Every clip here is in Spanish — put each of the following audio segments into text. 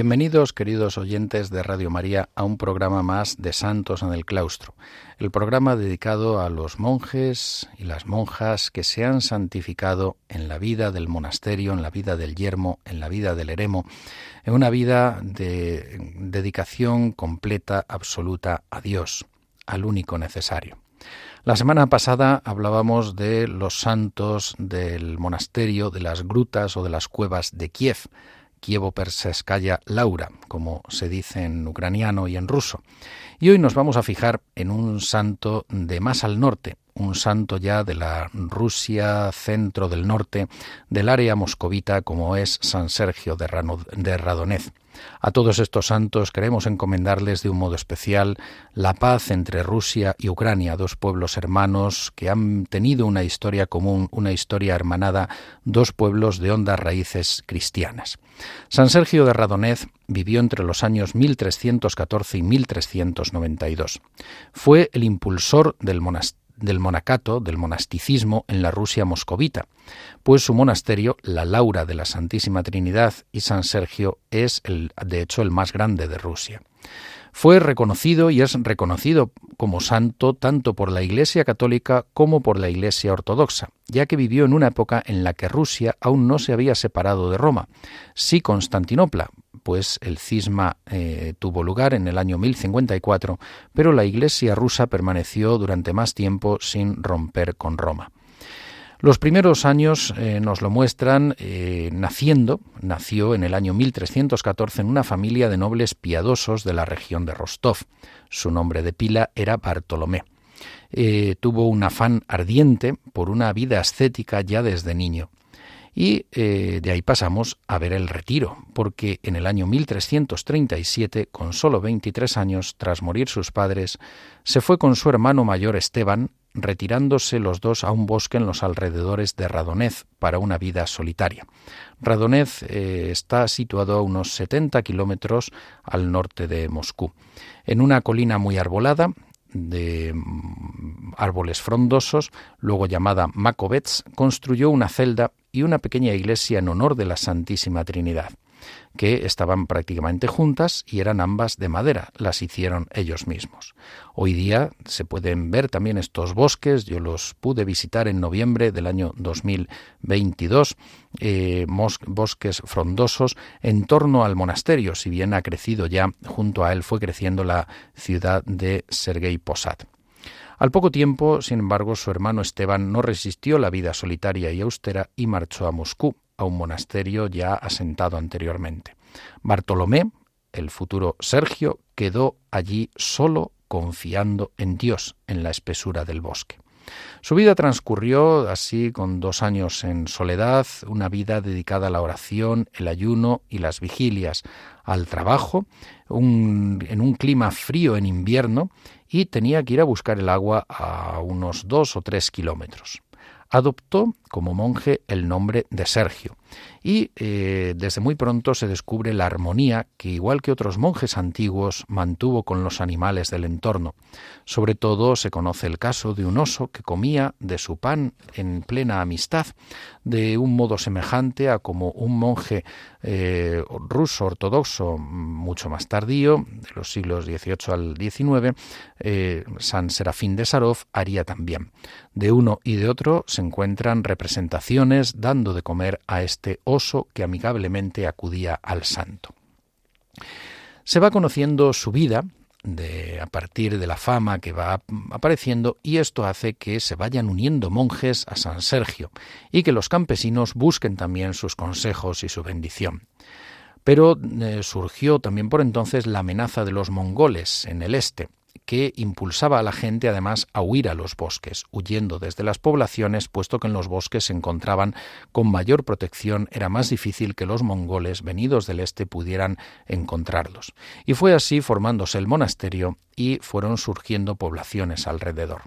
Bienvenidos, queridos oyentes de Radio María, a un programa más de Santos en el Claustro, el programa dedicado a los monjes y las monjas que se han santificado en la vida del monasterio, en la vida del yermo, en la vida del eremo, en una vida de dedicación completa, absoluta a Dios, al único necesario. La semana pasada hablábamos de los santos del monasterio, de las grutas o de las cuevas de Kiev, Kievo Perseskaya Laura, como se dice en ucraniano y en ruso. Y hoy nos vamos a fijar en un santo de más al norte, un santo ya de la Rusia centro del norte, del área moscovita como es San Sergio de, Radonez. A todos estos santos queremos encomendarles de un modo especial la paz entre Rusia y Ucrania, dos pueblos hermanos que han tenido una historia común, una historia hermanada, dos pueblos de hondas raíces cristianas. San Sergio de Radonez vivió entre los años 1314 y 1392. Fue el impulsor del monasterio del monacato, del monasticismo en la Rusia moscovita, pues su monasterio, la Laura de la Santísima Trinidad y San Sergio, es de hecho el más grande de Rusia. Fue reconocido y es reconocido como santo tanto por la Iglesia católica como por la Iglesia ortodoxa, ya que vivió en una época en la que Rusia aún no se había separado de Roma, sí Constantinopla, pues el cisma eh, tuvo lugar en el año 1054, pero la Iglesia rusa permaneció durante más tiempo sin romper con Roma. Los primeros años eh, nos lo muestran eh, naciendo, nació en el año 1314 en una familia de nobles piadosos de la región de Rostov. Su nombre de pila era Bartolomé. tuvo un afán ardiente por una vida ascética ya desde niño. Y eh, de ahí pasamos a ver el retiro, porque en el año 1337, con solo 23 años, tras morir sus padres, se fue con su hermano mayor Esteban, retirándose los dos a un bosque en los alrededores de Radonez para una vida solitaria. Radonez eh, está situado a unos 70 kilómetros al norte de Moscú, en una colina muy arbolada, de mm, árboles frondosos, luego llamada Makovets, construyó una celda y una pequeña iglesia en honor de la Santísima Trinidad que estaban prácticamente juntas y eran ambas de madera, las hicieron ellos mismos. Hoy día se pueden ver también estos bosques, yo los pude visitar en noviembre del año 2022, eh, bosques frondosos en torno al monasterio, si bien ha crecido ya, junto a él fue creciendo la ciudad de Sergei Posad. Al poco tiempo, sin embargo, su hermano Esteban no resistió la vida solitaria y austera y marchó a Moscú, a un monasterio ya asentado anteriormente. Bartolomé, el futuro Sergio, quedó allí solo confiando en Dios en la espesura del bosque. Su vida transcurrió así con dos años en soledad, una vida dedicada a la oración, el ayuno y las vigilias, al trabajo, en un clima frío en invierno, y tenía que ir a buscar el agua a unos dos o tres kilómetros. Adoptó como monje el nombre de Sergio y eh, desde muy pronto se descubre la armonía que, igual que otros monjes antiguos, mantuvo con los animales del entorno. Sobre todo se conoce el caso de un oso que comía de su pan en plena amistad, de un modo semejante a como un monje eh, ruso ortodoxo mucho más tardío, de los siglos XVIII al XIX, eh, San Serafín de Sarov haría también. De uno y de otro se encuentran representaciones dando de comer a este oso que amigablemente acudía al santo. Se va conociendo su vida de, a partir de la fama que va apareciendo y esto hace que se vayan uniendo monjes a San Sergio y que los campesinos busquen también sus consejos y su bendición. Pero eh, surgió también por entonces la amenaza de los mongoles en el este que impulsaba a la gente además a huir a los bosques, huyendo desde las poblaciones, puesto que en los bosques se encontraban con mayor protección, era más difícil que los mongoles venidos del este pudieran encontrarlos. Y fue así formándose el monasterio y fueron surgiendo poblaciones alrededor.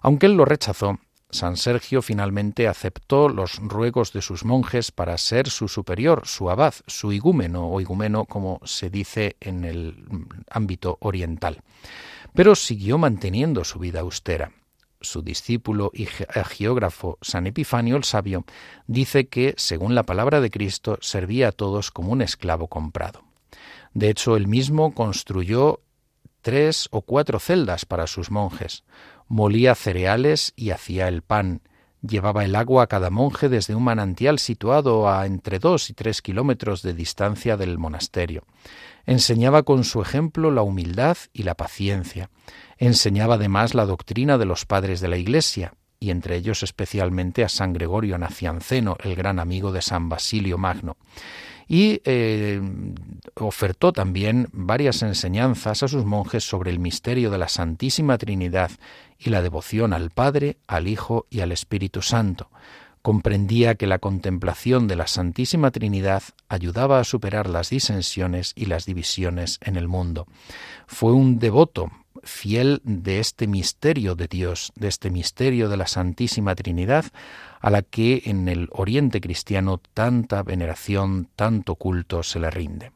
Aunque él lo rechazó, San Sergio finalmente aceptó los ruegos de sus monjes para ser su superior, su abad, su igúmeno o igumeno como se dice en el ámbito oriental. Pero siguió manteniendo su vida austera. Su discípulo y geógrafo San Epifanio el Sabio dice que, según la palabra de Cristo, servía a todos como un esclavo comprado. De hecho, él mismo construyó tres o cuatro celdas para sus monjes, molía cereales y hacía el pan, llevaba el agua a cada monje desde un manantial situado a entre dos y tres kilómetros de distancia del monasterio. Enseñaba con su ejemplo la humildad y la paciencia. Enseñaba además la doctrina de los padres de la Iglesia, y entre ellos especialmente a San Gregorio Nacianceno, el gran amigo de San Basilio Magno y eh, ofertó también varias enseñanzas a sus monjes sobre el misterio de la Santísima Trinidad y la devoción al Padre, al Hijo y al Espíritu Santo. Comprendía que la contemplación de la Santísima Trinidad ayudaba a superar las disensiones y las divisiones en el mundo. Fue un devoto fiel de este misterio de Dios, de este misterio de la Santísima Trinidad, a la que en el Oriente cristiano tanta veneración, tanto culto se le rinde.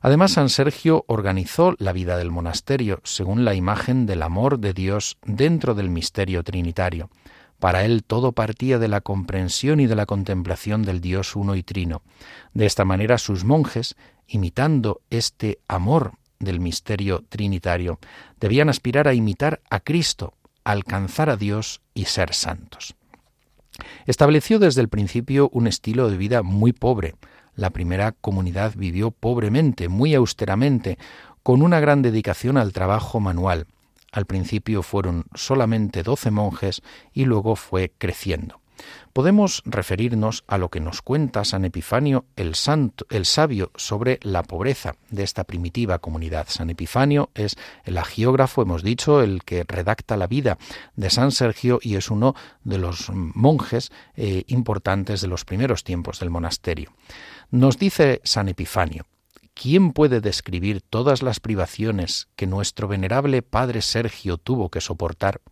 Además, San Sergio organizó la vida del monasterio según la imagen del amor de Dios dentro del misterio trinitario. Para él todo partía de la comprensión y de la contemplación del Dios uno y trino. De esta manera sus monjes, imitando este amor del misterio trinitario, debían aspirar a imitar a Cristo, alcanzar a Dios y ser santos. Estableció desde el principio un estilo de vida muy pobre. La primera comunidad vivió pobremente, muy austeramente, con una gran dedicación al trabajo manual. Al principio fueron solamente doce monjes y luego fue creciendo podemos referirnos a lo que nos cuenta San Epifanio el, santo, el sabio sobre la pobreza de esta primitiva comunidad. San Epifanio es el agiógrafo, hemos dicho, el que redacta la vida de San Sergio y es uno de los monjes eh, importantes de los primeros tiempos del monasterio. Nos dice San Epifanio, ¿Quién puede describir todas las privaciones que nuestro venerable padre Sergio tuvo que soportar?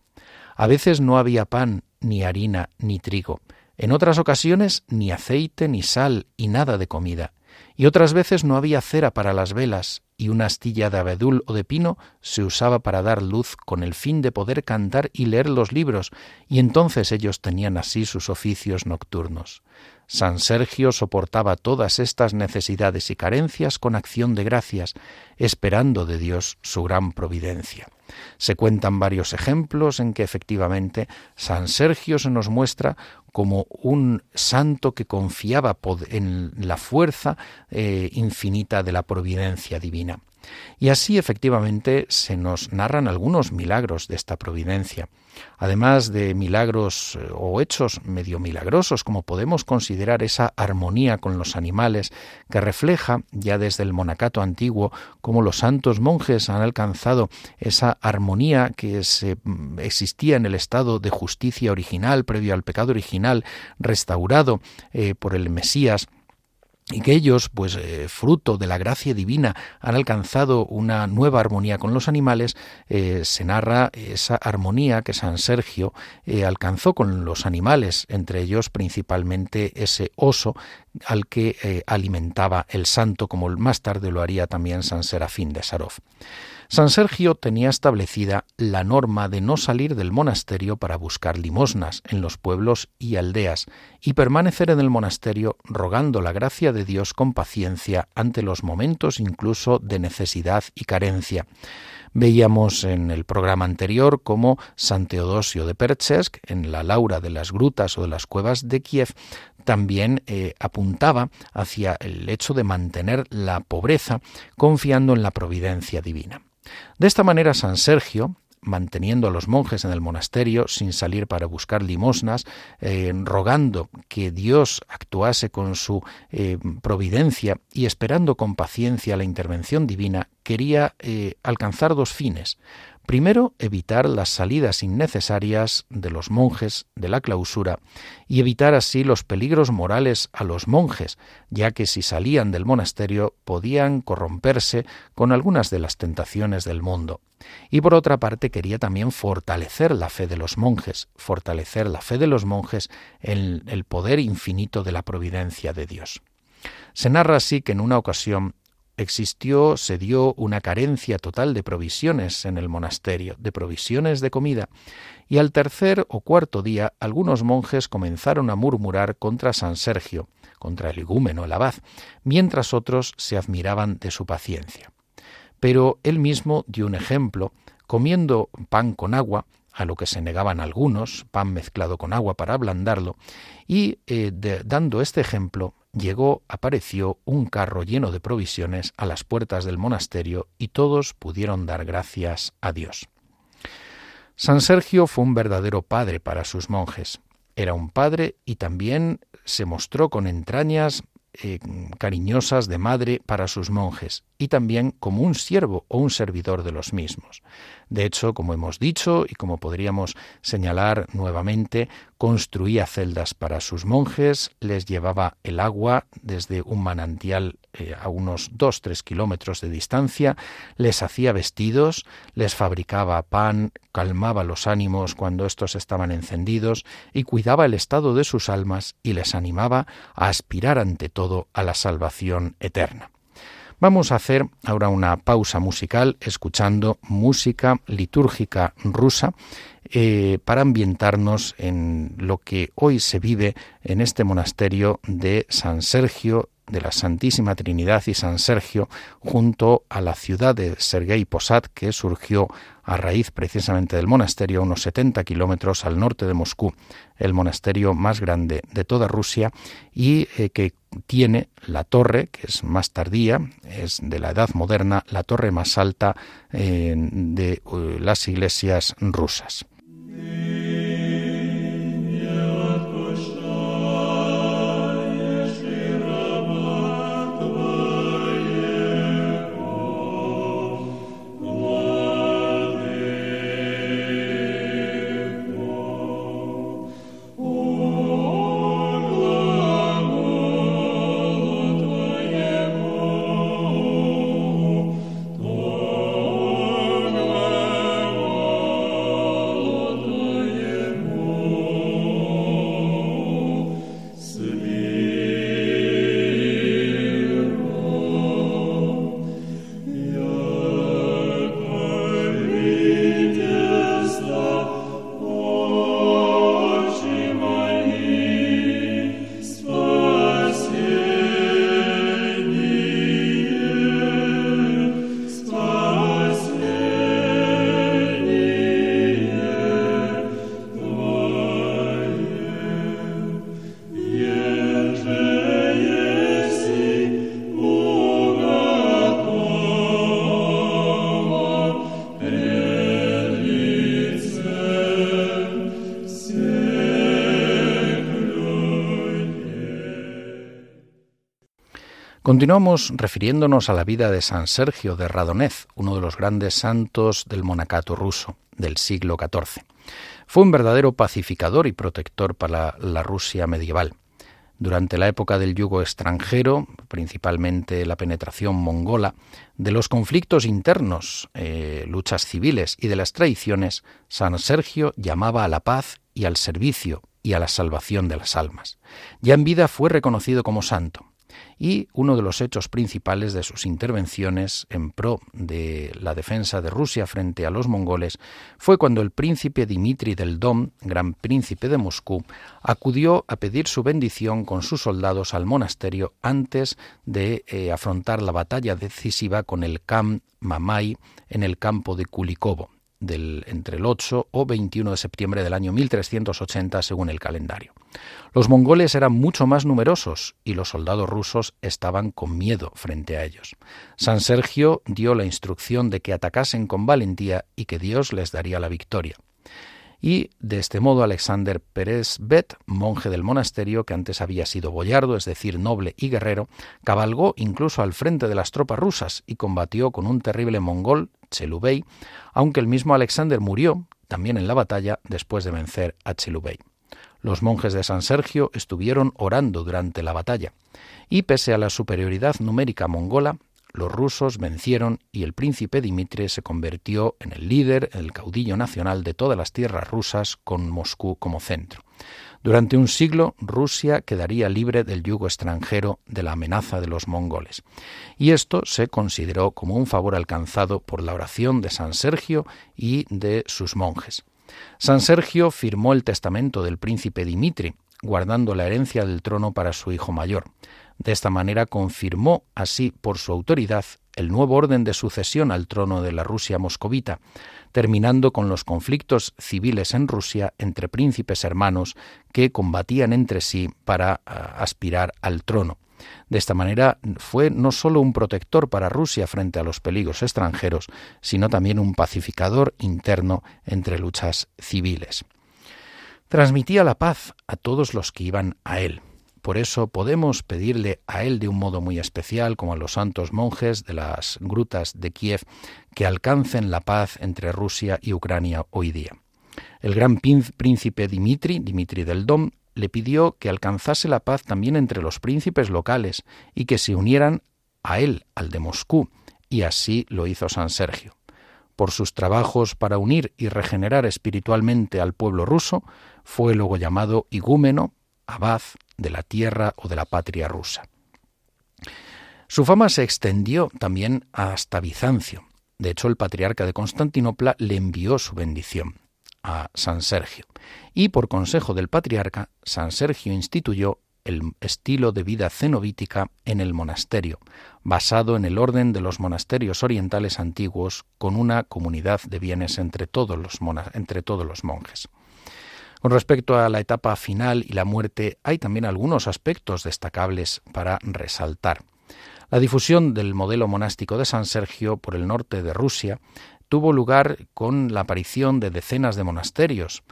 A veces no había pan, ni harina, ni trigo. En otras ocasiones ni aceite, ni sal, y nada de comida. Y otras veces no había cera para las velas, y una astilla de abedul o de pino se usaba para dar luz con el fin de poder cantar y leer los libros, y entonces ellos tenían así sus oficios nocturnos. San Sergio soportaba todas estas necesidades y carencias con acción de gracias, esperando de Dios su gran providencia. Se cuentan varios ejemplos en que efectivamente San Sergio se nos muestra como un santo que confiaba en la fuerza eh, infinita de la providencia divina. Y así efectivamente se nos narran algunos milagros de esta providencia. Además de milagros eh, o hechos medio milagrosos, como podemos considerar esa armonía con los animales que refleja ya desde el monacato antiguo cómo los santos monjes han alcanzado esa armonía que mm, existía en el estado de justicia original previo al pecado original restaurado eh, por el Mesías y que ellos, pues eh, fruto de la gracia divina, han alcanzado una nueva armonía con los animales, eh, se narra esa armonía que San Sergio eh, alcanzó con los animales, entre ellos principalmente ese oso al que alimentaba el santo, como más tarde lo haría también San Serafín de Sarov. San Sergio tenía establecida la norma de no salir del monasterio para buscar limosnas en los pueblos y aldeas y permanecer en el monasterio rogando la gracia de Dios con paciencia ante los momentos incluso de necesidad y carencia. Veíamos en el programa anterior cómo San Teodosio de Perchesk, en la Laura de las Grutas o de las Cuevas de Kiev, también eh, apuntaba hacia el hecho de mantener la pobreza confiando en la providencia divina. De esta manera San Sergio manteniendo a los monjes en el monasterio sin salir para buscar limosnas, eh, rogando que Dios actuase con su eh, providencia y esperando con paciencia la intervención divina, quería eh, alcanzar dos fines. Primero, evitar las salidas innecesarias de los monjes de la clausura y evitar así los peligros morales a los monjes, ya que si salían del monasterio podían corromperse con algunas de las tentaciones del mundo. Y por otra parte quería también fortalecer la fe de los monjes, fortalecer la fe de los monjes en el poder infinito de la providencia de Dios. Se narra así que en una ocasión existió, se dio una carencia total de provisiones en el monasterio, de provisiones de comida, y al tercer o cuarto día algunos monjes comenzaron a murmurar contra San Sergio, contra el igúmeno, el abad, mientras otros se admiraban de su paciencia. Pero él mismo dio un ejemplo, comiendo pan con agua, a lo que se negaban algunos, pan mezclado con agua para ablandarlo, y eh, dando este ejemplo, llegó, apareció un carro lleno de provisiones a las puertas del monasterio y todos pudieron dar gracias a Dios. San Sergio fue un verdadero padre para sus monjes. Era un padre y también se mostró con entrañas eh, cariñosas de madre para sus monjes y también como un siervo o un servidor de los mismos. De hecho, como hemos dicho y como podríamos señalar nuevamente, construía celdas para sus monjes, les llevaba el agua desde un manantial eh, a unos dos tres kilómetros de distancia, les hacía vestidos, les fabricaba pan, calmaba los ánimos cuando estos estaban encendidos y cuidaba el estado de sus almas y les animaba a aspirar ante todo a la salvación eterna. Vamos a hacer ahora una pausa musical escuchando música litúrgica rusa eh, para ambientarnos en lo que hoy se vive en este monasterio de San Sergio de la Santísima Trinidad y San Sergio junto a la ciudad de Sergei Posad que surgió a raíz precisamente del monasterio unos 70 kilómetros al norte de Moscú, el monasterio más grande de toda Rusia y eh, que tiene la torre, que es más tardía, es de la edad moderna, la torre más alta eh, de eh, las iglesias rusas. Continuamos refiriéndonos a la vida de San Sergio de Radonez, uno de los grandes santos del monacato ruso del siglo XIV. Fue un verdadero pacificador y protector para la Rusia medieval. Durante la época del yugo extranjero, principalmente la penetración mongola, de los conflictos internos, eh, luchas civiles y de las traiciones, San Sergio llamaba a la paz y al servicio y a la salvación de las almas. Ya en vida fue reconocido como santo y uno de los hechos principales de sus intervenciones en pro de la defensa de Rusia frente a los mongoles fue cuando el príncipe Dimitri del Dom, gran príncipe de Moscú, acudió a pedir su bendición con sus soldados al monasterio antes de eh, afrontar la batalla decisiva con el Khan Mamai en el campo de Kulikovo. del, entre el 8 o 21 de septiembre del año 1380 según el calendario. Los mongoles eran mucho más numerosos y los soldados rusos estaban con miedo frente a ellos. San Sergio dio la instrucción de que atacasen con valentía y que Dios les daría la victoria y de este modo Alexander Pérez Bet, monje del monasterio que antes había sido boyardo, es decir, noble y guerrero, cabalgó incluso al frente de las tropas rusas y combatió con un terrible mongol, Chelubey, aunque el mismo Alexander murió también en la batalla después de vencer a Chelubey. Los monjes de San Sergio estuvieron orando durante la batalla, y pese a la superioridad numérica mongola, los rusos vencieron y el príncipe Dimitri se convirtió en el líder, el caudillo nacional de todas las tierras rusas con Moscú como centro. Durante un siglo Rusia quedaría libre del yugo extranjero de la amenaza de los mongoles. Y esto se consideró como un favor alcanzado por la oración de San Sergio y de sus monjes. San Sergio firmó el testamento del príncipe Dimitri, guardando la herencia del trono para su hijo mayor. De esta manera confirmó así por su autoridad el nuevo orden de sucesión al trono de la Rusia moscovita, terminando con los conflictos civiles en Rusia entre príncipes hermanos que combatían entre sí para ah, aspirar al trono. De esta manera fue no sólo un protector para Rusia frente a los peligros extranjeros, sino también un pacificador interno entre luchas civiles. Transmitía la paz a todos los que iban a él. Por eso podemos pedirle a Él de un modo muy especial, como a los santos monjes de las grutas de Kiev, que alcancen la paz entre Rusia y Ucrania hoy día. El gran príncipe Dimitri, Dimitri del Dom, le pidió que alcanzase la paz también entre los príncipes locales y que se unieran a él, al de Moscú, y así lo hizo San Sergio. Por sus trabajos para unir y regenerar espiritualmente al pueblo ruso, fue luego llamado igúmeno, abad de la tierra o de la patria rusa. Su fama se extendió también hasta Bizancio. De hecho, el patriarca de Constantinopla le envió su bendición a San Sergio. Y por consejo del patriarca, San Sergio instituyó el estilo de vida cenobítica en el monasterio, basado en el orden de los monasterios orientales antiguos, con una comunidad de bienes entre todos los, entre todos los monjes. Con respecto a la etapa final y la muerte, hay también algunos aspectos destacables para resaltar. La difusión del modelo monástico de San Sergio por el norte de Rusia tuvo lugar con la aparición de decenas de monasterios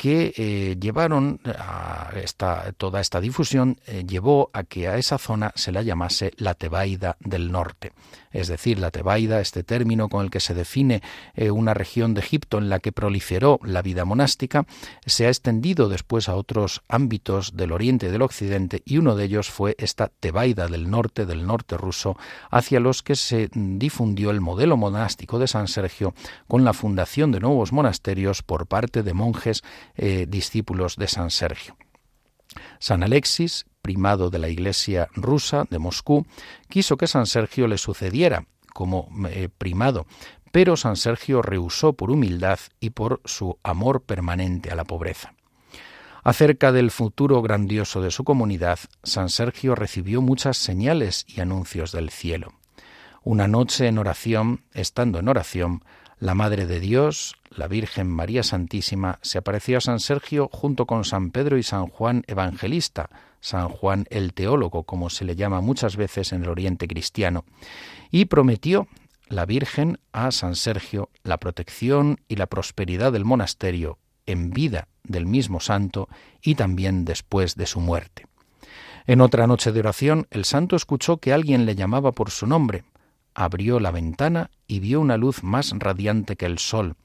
que eh, llevaron a esta, toda esta difusión eh, llevó a que a esa zona se la llamase la Tebaida del Norte. Es decir, la Tebaida, este término con el que se define eh, una región de Egipto en la que proliferó la vida monástica, se ha extendido después a otros ámbitos del oriente y del occidente, y uno de ellos fue esta Tebaida del norte, del norte ruso, hacia los que se difundió el modelo monástico de San Sergio con la fundación de nuevos monasterios por parte de monjes eh, discípulos de San Sergio. San Alexis, primado de la Iglesia rusa de Moscú, quiso que San Sergio le sucediera como eh, primado, pero San Sergio rehusó por humildad y por su amor permanente a la pobreza. Acerca del futuro grandioso de su comunidad, San Sergio recibió muchas señales y anuncios del cielo. Una noche en oración, estando en oración, la Madre de Dios, la Virgen María Santísima, se apareció a San Sergio junto con San Pedro y San Juan Evangelista, San Juan el Teólogo, como se le llama muchas veces en el Oriente Cristiano, y prometió la Virgen a San Sergio la protección y la prosperidad del monasterio en vida del mismo santo y también después de su muerte. En otra noche de oración, el santo escuchó que alguien le llamaba por su nombre, abrió la ventana y vio una luz más radiante que el sol,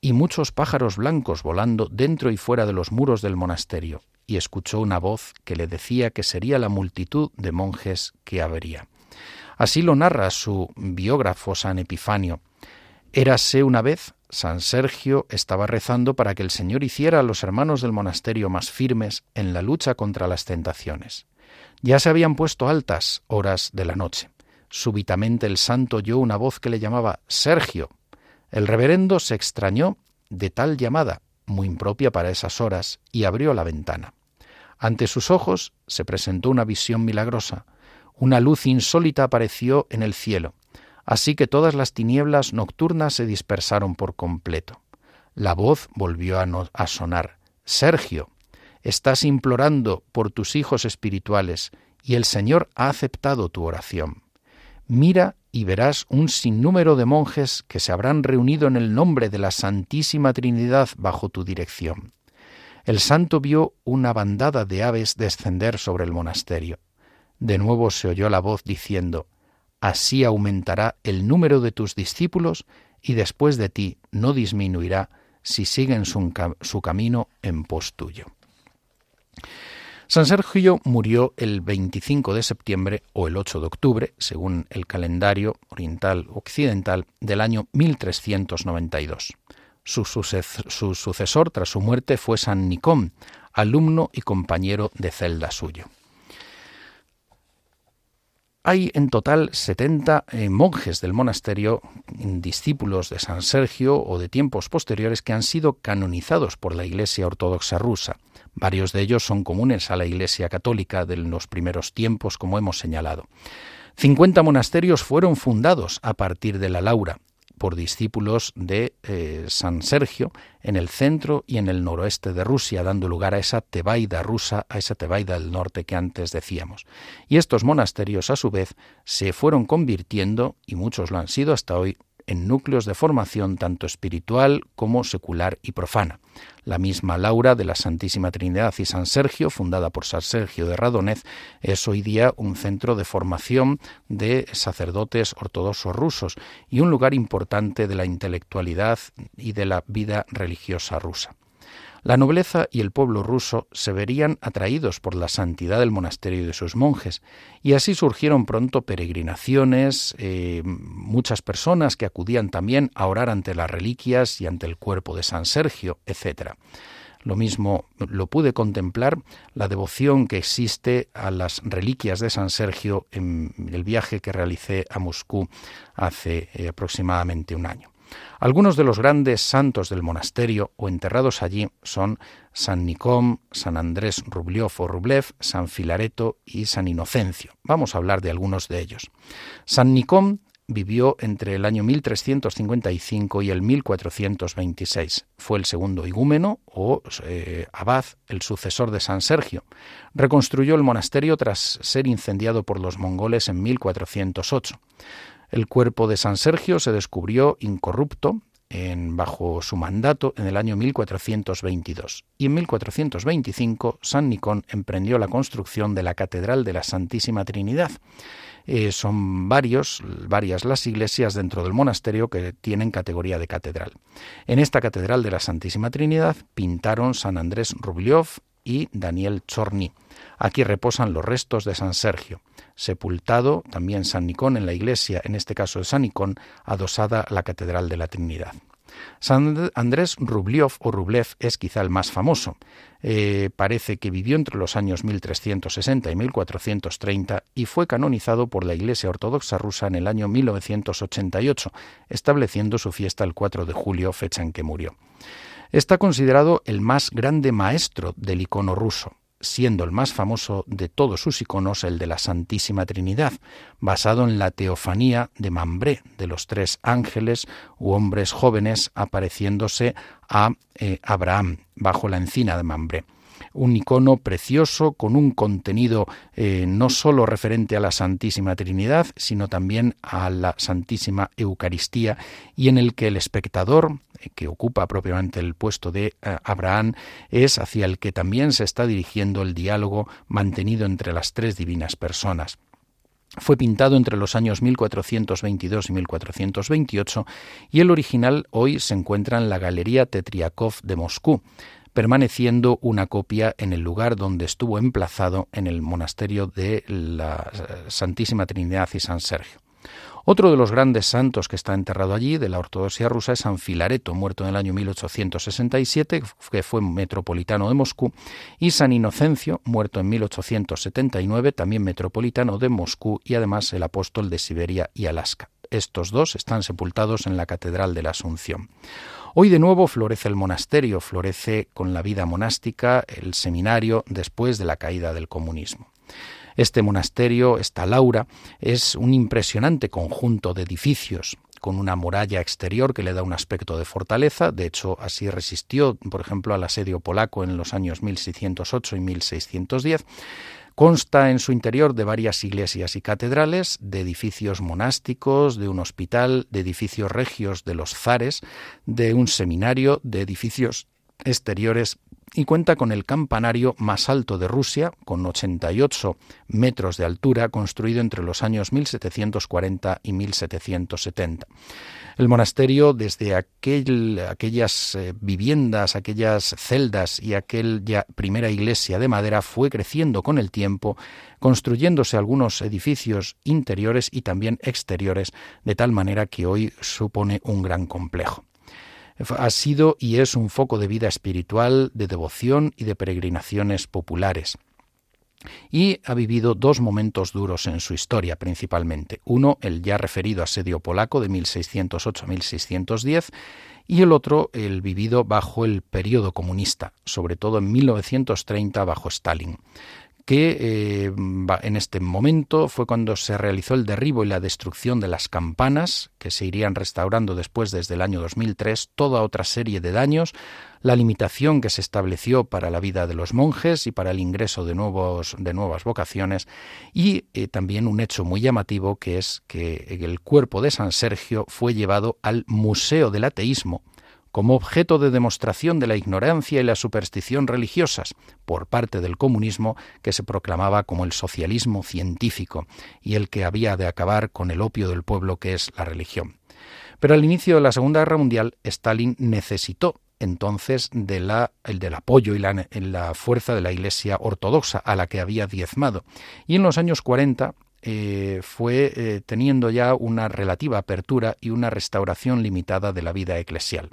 y muchos pájaros blancos volando dentro y fuera de los muros del monasterio, y escuchó una voz que le decía que sería la multitud de monjes que habría. Así lo narra su biógrafo San Epifanio. Érase una vez San Sergio estaba rezando para que el Señor hiciera a los hermanos del monasterio más firmes en la lucha contra las tentaciones. Ya se habían puesto altas horas de la noche. Súbitamente el santo oyó una voz que le llamaba Sergio. El reverendo se extrañó de tal llamada, muy impropia para esas horas, y abrió la ventana. Ante sus ojos se presentó una visión milagrosa. Una luz insólita apareció en el cielo. Así que todas las tinieblas nocturnas se dispersaron por completo. La voz volvió a, a sonar. Sergio, estás implorando por tus hijos espirituales y el Señor ha aceptado tu oración. Mira y verás un sinnúmero de monjes que se habrán reunido en el nombre de la Santísima Trinidad bajo tu dirección. El santo vio una bandada de aves descender sobre el monasterio. De nuevo se oyó la voz diciendo, Así aumentará el número de tus discípulos y después de ti no disminuirá si siguen su, su camino en pos tuyo. San Sergio murió el 25 de septiembre o el 8 de octubre, según el calendario oriental occidental, del año 1392. Su, su, sucesor tras su muerte fue San Nicón, alumno y compañero de celda suyo. Hay en total 70 eh, monjes del monasterio, discípulos de San Sergio o de tiempos posteriores, que han sido canonizados por la Iglesia Ortodoxa rusa. Varios de ellos son comunes a la Iglesia Católica de los primeros tiempos, como hemos señalado. 50 monasterios fueron fundados a partir de la Laura, por discípulos de eh, San Sergio en el centro y en el noroeste de Rusia, dando lugar a esa Tebaida rusa, a esa Tebaida del norte que antes decíamos. Y estos monasterios, a su vez, se fueron convirtiendo, y muchos lo han sido hasta hoy, en núcleos de formación tanto espiritual como secular y profana. La misma Laura de la Santísima Trinidad y San Sergio, fundada por San Sergio de Radonez, es hoy día un centro de formación de sacerdotes ortodoxos rusos y un lugar importante de la intelectualidad y de la vida religiosa rusa. La nobleza y el pueblo ruso se verían atraídos por la santidad del monasterio y de sus monjes, y así surgieron pronto peregrinaciones, eh, muchas personas que acudían también a orar ante las reliquias y ante el cuerpo de San Sergio, etc. Lo mismo lo pude contemplar la devoción que existe a las reliquias de San Sergio en el viaje que realicé a Moscú hace eh, aproximadamente un año. Algunos de los grandes santos del monasterio o enterrados allí son San Nicón, San Andrés Rubliov o Rublev, San Filareto y San Inocencio. Vamos a hablar de algunos de ellos. San Nicón vivió entre el año 1355 y el 1426. Fue el segundo igúmeno o eh, abad, el sucesor de San Sergio. Reconstruyó el monasterio tras ser incendiado por los mongoles en 1408. El cuerpo de San Sergio se descubrió incorrupto bajo su mandato en el año 1422 y en 1425 San Nicón emprendió la construcción de la Catedral de la Santísima Trinidad. Eh, son varias las iglesias dentro del monasterio que tienen categoría de catedral. En esta Catedral de la Santísima Trinidad pintaron San Andrés Rubliov y Daniel Chorny. Aquí reposan los restos de San Sergio sepultado también San Nicón en la iglesia, en este caso de San Nicón, adosada a la Catedral de la Trinidad. San Andrés Rubliov o Rublev es quizá el más famoso. Eh, parece que vivió entre los años 1360 y 1430 y fue canonizado por la Iglesia Ortodoxa rusa en el año 1988, estableciendo su fiesta el 4 de julio, fecha en que murió. Está considerado el más grande maestro del icono ruso siendo el más famoso de todos sus iconos el de la Santísima Trinidad, basado en la teofanía de Mambré, de los tres ángeles u hombres jóvenes apareciéndose a eh, Abraham bajo la encina de Mambré un icono precioso con un contenido eh, no sólo referente a la Santísima Trinidad, sino también a la Santísima Eucaristía, y en el que el espectador, eh, que ocupa propiamente el puesto de eh, Abraham, es hacia el que también se está dirigiendo el diálogo mantenido entre las tres divinas personas. Fue pintado entre los años 1422 y 1428 y el original hoy se encuentra en la Galería Tetriakov de Moscú permaneciendo una copia en el lugar donde estuvo emplazado en el monasterio de la Santísima Trinidad y San Sergio. Otro de los grandes santos que está enterrado allí, de la ortodoxia rusa, es San Filareto, muerto en el año 1867, que fue metropolitano de Moscú, y San Inocencio, muerto en 1879, también metropolitano de Moscú y además el apóstol de Siberia y Alaska. Estos dos están sepultados en la Catedral de la Asunción. Hoy de nuevo florece el monasterio, florece con la vida monástica el seminario después de la caída del comunismo. Este monasterio, esta Laura, es un impresionante conjunto de edificios con una muralla exterior que le da un aspecto de fortaleza. De hecho, así resistió, por ejemplo, al asedio polaco en los años 1608 y 1610. Consta en su interior de varias iglesias y catedrales, de edificios monásticos, de un hospital, de edificios regios de los zares, de un seminario, de edificios exteriores y cuenta con el campanario más alto de Rusia, con 88 metros de altura, construido entre los años 1740 y 1770. El monasterio, desde aquellas eh, viviendas, aquellas celdas y aquella primera iglesia de madera, fue creciendo con el tiempo, construyéndose algunos edificios interiores y también exteriores, de tal manera que hoy supone un gran complejo ha sido y es un foco de vida espiritual, de devoción y de peregrinaciones populares. Y ha vivido dos momentos duros en su historia principalmente. Uno, el ya referido asedio polaco de 1608-1610, y el otro, el vivido bajo el periodo comunista, sobre todo en 1930 bajo Stalin que eh, en este momento fue cuando se realizó el derribo y la destrucción de las campanas, que se irían restaurando después desde el año 2003, toda otra serie de daños, la limitación que se estableció para la vida de los monjes y para el ingreso de, nuevos, de nuevas vocaciones, y eh, también un hecho muy llamativo que es que el cuerpo de San Sergio fue llevado al Museo del Ateísmo, como objeto de demostración de la ignorancia y la superstición religiosas por parte del comunismo que se proclamaba como el socialismo científico y el que había de acabar con el opio del pueblo que es la religión. Pero al inicio de la Segunda Guerra Mundial, Stalin necesitó entonces de la, el del apoyo y la, fuerza de la Iglesia ortodoxa a la que había diezmado. Y en los años 40 eh, fue eh, teniendo ya una relativa apertura y una restauración limitada de la vida eclesial.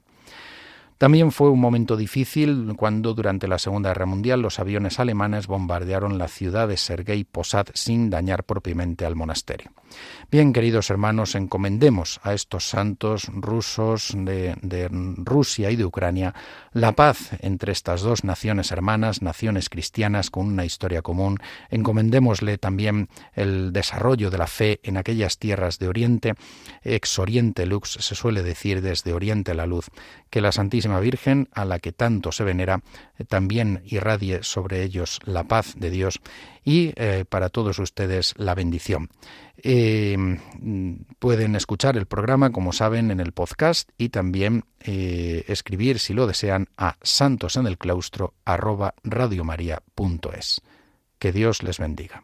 También fue un momento difícil cuando durante la Segunda Guerra Mundial los aviones alemanes bombardearon la ciudad de Sergei Posad sin dañar propiamente al monasterio. Bien, queridos hermanos, encomendemos a estos santos rusos de, Rusia y de Ucrania la paz entre estas dos naciones hermanas, naciones cristianas con una historia común. Encomendémosle también el desarrollo de la fe en aquellas tierras de Oriente, ex Oriente Lux, se suele decir desde Oriente la luz, que la Santísima Virgen, a la que tanto se venera, eh, también irradie sobre ellos la paz de Dios y eh, para todos ustedes la bendición. Eh, pueden escuchar el programa, como saben, en el podcast y también escribir, si lo desean, a santosenelclaustro Que Dios les bendiga.